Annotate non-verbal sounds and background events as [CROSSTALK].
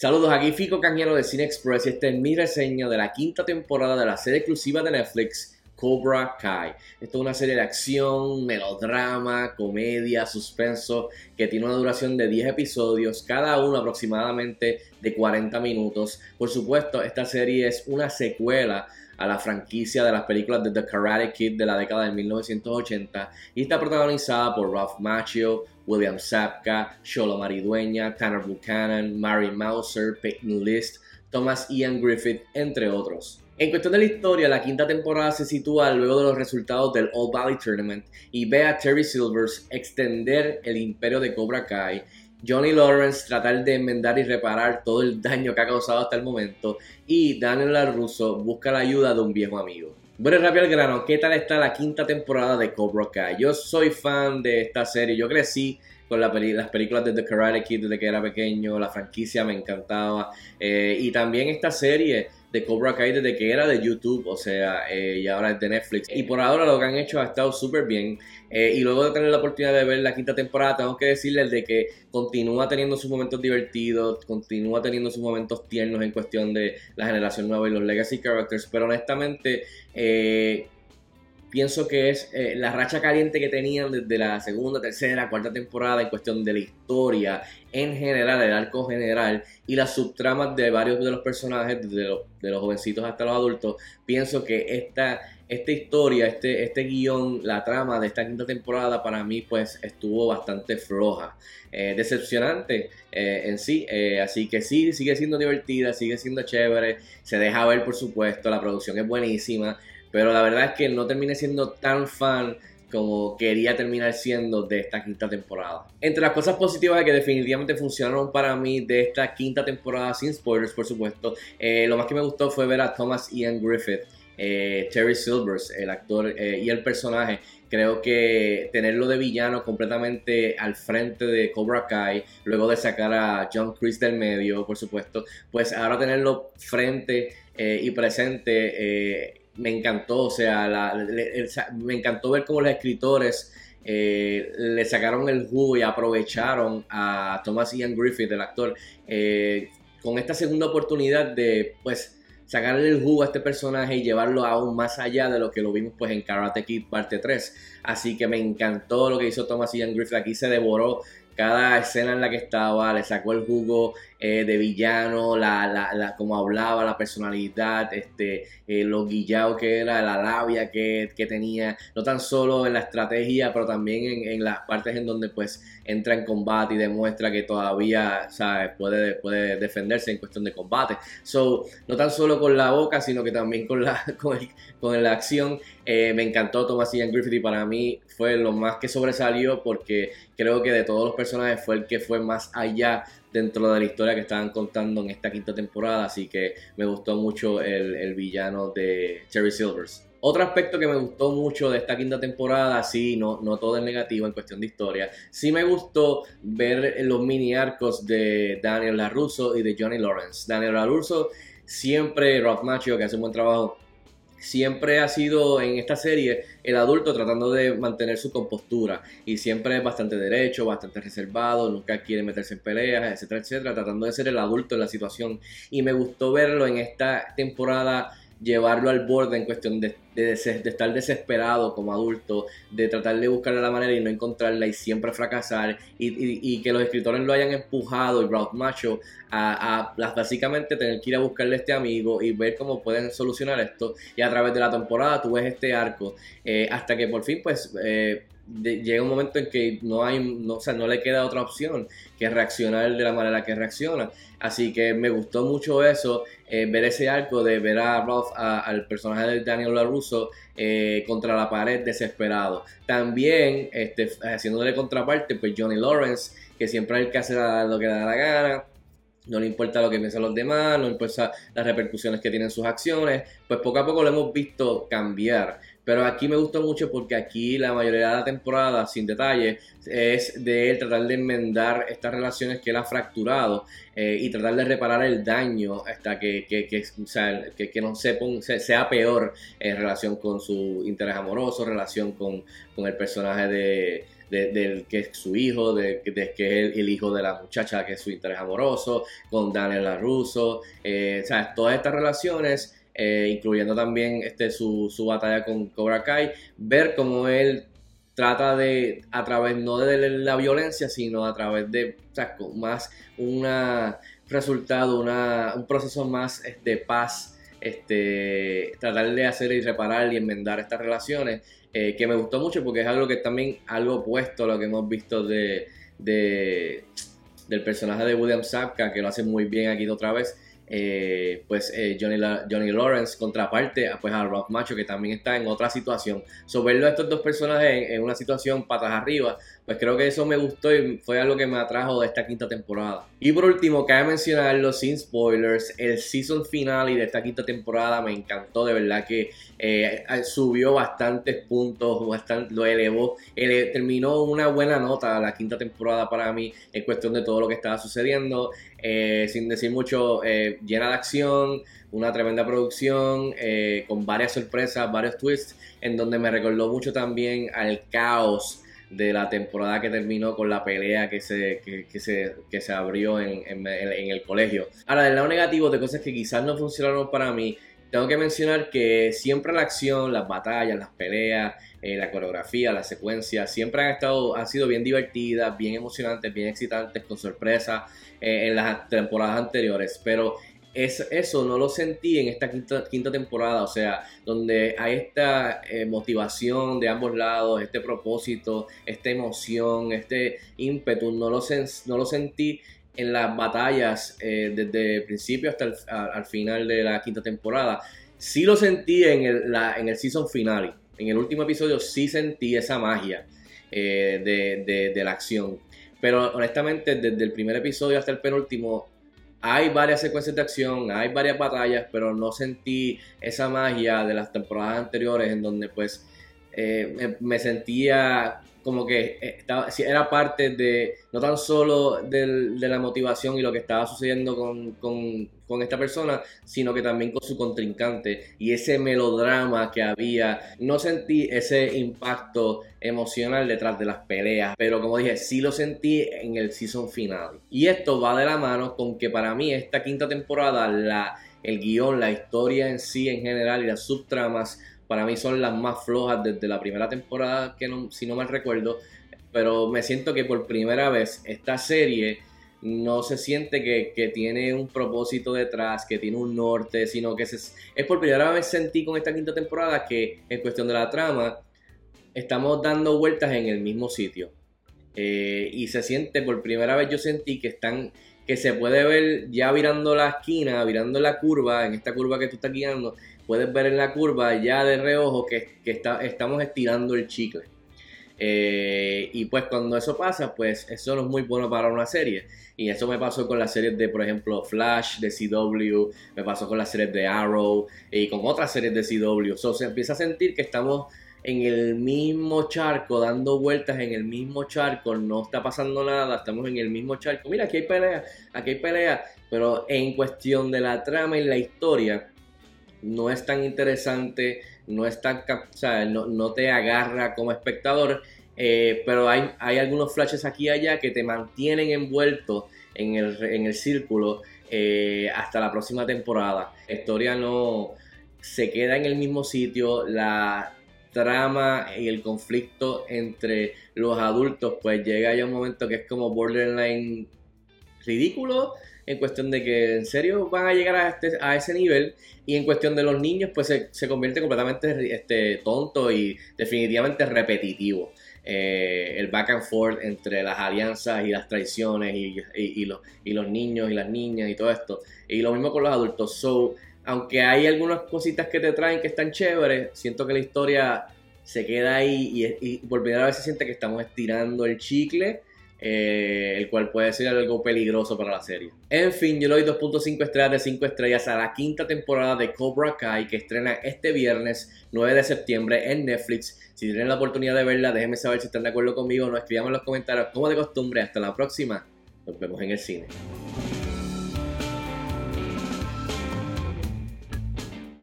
Saludos, aquí Fico Cañero de Cine Express y esta es mi reseña de la quinta temporada de la serie exclusiva de Netflix Cobra Kai. Esto es una serie de acción, melodrama, comedia, suspenso, que tiene una duración de 10 episodios, cada uno aproximadamente de 40 minutos. Por supuesto, esta serie es una secuela a la franquicia de las películas de The Karate Kid de la década de 1980 y está protagonizada por Ralph Macchio, William Sapka, Sholo Maridueña, Tanner Buchanan, Mary Mauser, Peyton List, Thomas Ian Griffith, entre otros. En cuestión de la historia, la quinta temporada se sitúa luego de los resultados del All Valley Tournament y ve a Terry Silvers extender el imperio de Cobra Kai Johnny Lawrence tratar de enmendar y reparar todo el daño que ha causado hasta el momento y Daniel LaRusso busca la ayuda de un viejo amigo. Bueno, rápido al grano, ¿qué tal está la quinta temporada de Cobra Kai? Yo soy fan de esta serie, yo crecí con las películas de The Karate Kid desde que era pequeño, la franquicia me encantaba eh, y también esta serie de Cobra Kai desde que era de YouTube, o sea, eh, y ahora es de Netflix. Y por ahora lo que han hecho ha estado súper bien. Eh, y luego de tener la oportunidad de ver la quinta temporada, tengo que decirles de que continúa teniendo sus momentos divertidos, continúa teniendo sus momentos tiernos en cuestión de la generación nueva y los legacy characters, pero honestamente... Eh, pienso que es eh, la racha caliente que tenían desde la segunda, tercera, cuarta temporada en cuestión de la historia en general, el arco general y las subtramas de varios de los personajes, desde los, de los jovencitos hasta los adultos, pienso que esta, esta historia, este, este guion, la trama de esta quinta temporada para mí pues estuvo bastante floja, eh, decepcionante eh, en sí, así que sí, sigue siendo divertida, sigue siendo chévere, se deja ver por supuesto, la producción es buenísima, pero la verdad es que no terminé siendo tan fan como quería terminar siendo de esta quinta temporada. Entre las cosas positivas que definitivamente funcionaron para mí de esta quinta temporada, sin spoilers por supuesto, eh, lo más que me gustó fue ver a Thomas Ian Griffith, eh, Terry Silvers, el actor eh, y el personaje. Creo que tenerlo de villano completamente al frente de Cobra Kai, luego de sacar a John Chris del medio, por supuesto, pues ahora tenerlo frente y presente me encantó, o sea, me encantó ver cómo los escritores eh, le sacaron el jugo y aprovecharon a Thomas Ian Griffith, el actor, eh, con esta segunda oportunidad de, pues, sacarle el jugo a este personaje y llevarlo aún más allá de lo que lo vimos pues en Karate Kid parte 3. Así que me encantó lo que hizo Thomas Ian Griffith. Aquí se devoró cada escena en la que estaba, le sacó el jugo eh, de villano, la, la, la, como hablaba, la personalidad, este, eh, lo guillado que era, la labia que, que, tenía, no tan solo en la estrategia, pero también en, en, las partes en donde pues entra en combate y demuestra que todavía ¿sabes? Puede, puede defenderse en cuestión de combate. So, no tan solo con la boca, sino que también con la, [LAUGHS] con, con la acción. Eh, me encantó Thomas Ian Griffith y para mí fue lo más que sobresalió porque creo que de todos los personajes fue el que fue más allá dentro de la historia que estaban contando en esta quinta temporada, así que me gustó mucho el, villano de Cherry Silvers. Otro aspecto que me gustó mucho de esta quinta temporada, sí, no, no todo es negativo en cuestión de historia, sí me gustó ver los mini arcos de Daniel LaRusso y de Johnny Lawrence. Daniel LaRusso siempre, Rock Macho, que hace un buen trabajo, siempre ha sido en esta serie el adulto tratando de mantener su compostura y siempre es bastante derecho, bastante reservado, nunca quiere meterse en peleas, etcétera, etcétera, tratando de ser el adulto en la situación. Y me gustó verlo en esta temporada llevarlo al borde en cuestión de, estar desesperado como adulto, de tratar de buscarle la manera y no encontrarla y siempre fracasar, y, que los escritores lo hayan empujado, y Ralph Macho, a, a, básicamente tener que ir a buscarle a este amigo y ver cómo pueden solucionar esto, y a través de la temporada tú ves este arco, eh, hasta que por fin pues... Eh, llega un momento en que no hay, no, o sea, no le queda otra opción que reaccionar de la manera que reacciona. Así que me gustó mucho eso, eh, ver ese arco de ver a Ralph, al personaje de Daniel LaRusso eh, contra la pared desesperado. También, este, haciéndole contraparte, pues Johnny Lawrence, que siempre es el que hace lo que da la gana, no le importa lo que piensan los demás, no le importa las repercusiones que tienen sus acciones, pues poco a poco lo hemos visto cambiar. Pero aquí me gustó mucho porque aquí la mayoría de la temporada, sin detalle, es de él tratar de enmendar estas relaciones que él ha fracturado eh, y tratar de reparar el daño hasta que, que, que, sea, que, no se sea peor en relación con su interés amoroso, relación con, con el personaje de del que es su hijo, de, que es el, hijo de la muchacha que es su interés amoroso, con Daniel LaRusso, eh, o sea, todas estas relaciones, eh, incluyendo también este, su, su batalla con Cobra Kai, ver cómo él trata de, a través no de la violencia, sino a través de más un resultado, una, un proceso más de este, paz, este, tratar de hacer y reparar y enmendar estas relaciones, eh, que me gustó mucho porque es algo que también algo opuesto a lo que hemos visto de, de del personaje de William Sapka, que lo hace muy bien aquí otra vez. Eh, pues eh, Johnny, Johnny Lawrence contraparte pues a Rock Macho que también está en otra situación. So verlo a estos dos personajes en, una situación patas arriba, pues creo que eso me gustó y fue algo que me atrajo de esta quinta temporada. Y por último, cabe mencionarlo sin spoilers, el season final de esta quinta temporada me encantó, de verdad que eh, subió bastantes puntos, bastante, lo elevó, terminó una buena nota la quinta temporada para mí en cuestión de todo lo que estaba sucediendo. Eh, sin decir mucho, eh, llena de acción, una tremenda producción, eh, con varias sorpresas, varios twists, en donde me recordó mucho también al caos de la temporada que terminó con la pelea que se, que, se, que se abrió en, en, el colegio. Ahora, del lado negativo de cosas que quizás no funcionaron para mí, tengo que mencionar que siempre la acción, las batallas, las peleas, la coreografía, la secuencia, siempre han estado, han sido bien divertidas, bien emocionantes, bien excitantes, con sorpresa. Eh, en las temporadas anteriores, pero eso no lo sentí en esta quinta, quinta temporada, o sea, donde hay esta eh, motivación de ambos lados, este propósito, esta emoción, este ímpetu, no lo, no lo sentí en las batallas eh, desde el principio hasta el al final de la quinta temporada. Sí lo sentí en el, en el season final, en el último episodio sí sentí esa magia de, de la acción pero honestamente, desde el primer episodio hasta el penúltimo, hay varias secuencias de acción, hay varias batallas, pero no sentí esa magia de las temporadas anteriores en donde pues eh, me, sentía como que eh, estaba, era parte de, no tan solo de la motivación y lo que estaba sucediendo con, con, esta persona, sino que también con su contrincante y ese melodrama que había. No sentí ese impacto emocional detrás de las peleas, pero como dije, sí lo sentí en el season final. Y esto va de la mano con que para mí esta quinta temporada, la, el guion, la historia en sí en general y las subtramas para mí son las más flojas desde la primera temporada, que si no mal recuerdo, pero me siento que por primera vez esta serie no se siente que, tiene un propósito detrás, que tiene un norte, sino que es por primera vez sentí con esta quinta temporada que en cuestión de la trama estamos dando vueltas en el mismo sitio. Eh, y se siente, por primera vez yo sentí que están que se puede ver ya virando la esquina, virando la curva, en esta curva que tú estás guiando, puedes ver en la curva ya de reojo que, está, estamos estirando el chicle. Eh, y pues cuando eso pasa, pues eso no es muy bueno para una serie. Y eso me pasó con las series de, por ejemplo, Flash de CW, me pasó con las series de Arrow y con otras series de CW. So, se empieza a sentir que estamos en el mismo charco, dando vueltas en el mismo charco, no está pasando nada, estamos en el mismo charco. Mira, aquí hay pelea, aquí hay pelea, pero en cuestión de la trama y la historia, no es tan interesante, no, es tan, no, te agarra como espectador, eh, pero hay, hay, algunos flashes aquí y allá que te mantienen envuelto en el, en el círculo eh, hasta la próxima temporada. La historia no se queda en el mismo sitio, la trama y el conflicto entre los adultos pues llega ya un momento que es como borderline ridículo en cuestión de que en serio van a llegar a, este, a ese nivel y en cuestión de los niños pues se, convierte completamente este, tonto y definitivamente repetitivo. Eh, el back and forth entre las alianzas y las traiciones y, los, y los niños y las niñas y todo esto. Y lo mismo con los adultos. So, aunque hay algunas cositas que te traen que están chéveres, siento que la historia se queda ahí y, y por primera vez se siente que estamos estirando el chicle eh, el cual puede ser algo peligroso para la serie. En fin, yo le doy 2.5 estrellas de 5 estrellas a la quinta temporada de Cobra Kai que estrena este viernes 9 de septiembre en Netflix. Si tienen la oportunidad de verla, déjenme saber si están de acuerdo conmigo o no. Escriban en los comentarios como de costumbre. Hasta la próxima. Nos vemos en el cine.